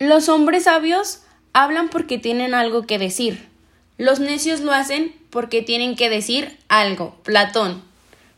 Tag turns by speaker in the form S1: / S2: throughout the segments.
S1: Los hombres sabios hablan porque tienen algo que decir. Los necios lo hacen porque tienen que decir algo. Platón.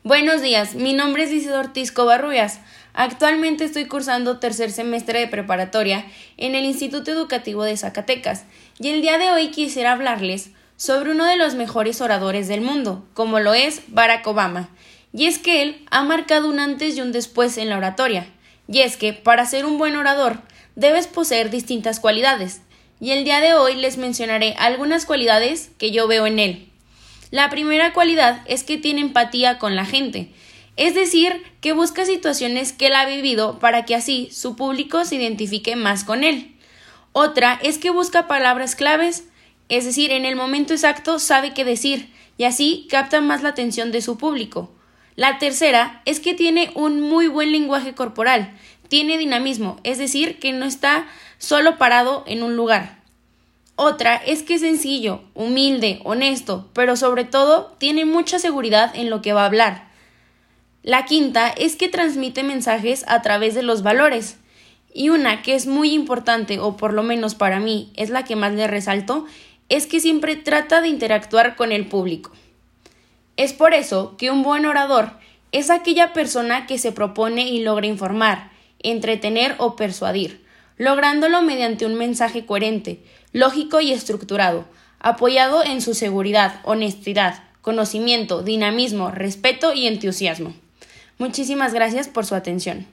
S1: Buenos días, mi nombre es Isidoro Ortiz Covarrubias. Actualmente estoy cursando tercer semestre de preparatoria en el Instituto Educativo de Zacatecas y el día de hoy quisiera hablarles sobre uno de los mejores oradores del mundo, como lo es Barack Obama. Y es que él ha marcado un antes y un después en la oratoria. Y es que, para ser un buen orador, debes poseer distintas cualidades. Y el día de hoy les mencionaré algunas cualidades que yo veo en él. La primera cualidad es que tiene empatía con la gente, es decir, que busca situaciones que él ha vivido para que así su público se identifique más con él. Otra es que busca palabras claves es decir, en el momento exacto sabe qué decir y así capta más la atención de su público. La tercera es que tiene un muy buen lenguaje corporal, tiene dinamismo, es decir, que no está solo parado en un lugar. Otra es que es sencillo, humilde, honesto, pero sobre todo tiene mucha seguridad en lo que va a hablar. La quinta es que transmite mensajes a través de los valores. Y una que es muy importante, o por lo menos para mí es la que más le resalto, es que siempre trata de interactuar con el público. Es por eso que un buen orador es aquella persona que se propone y logra informar, entretener o persuadir, lográndolo mediante un mensaje coherente, lógico y estructurado, apoyado en su seguridad, honestidad, conocimiento, dinamismo, respeto y entusiasmo. Muchísimas gracias por su atención.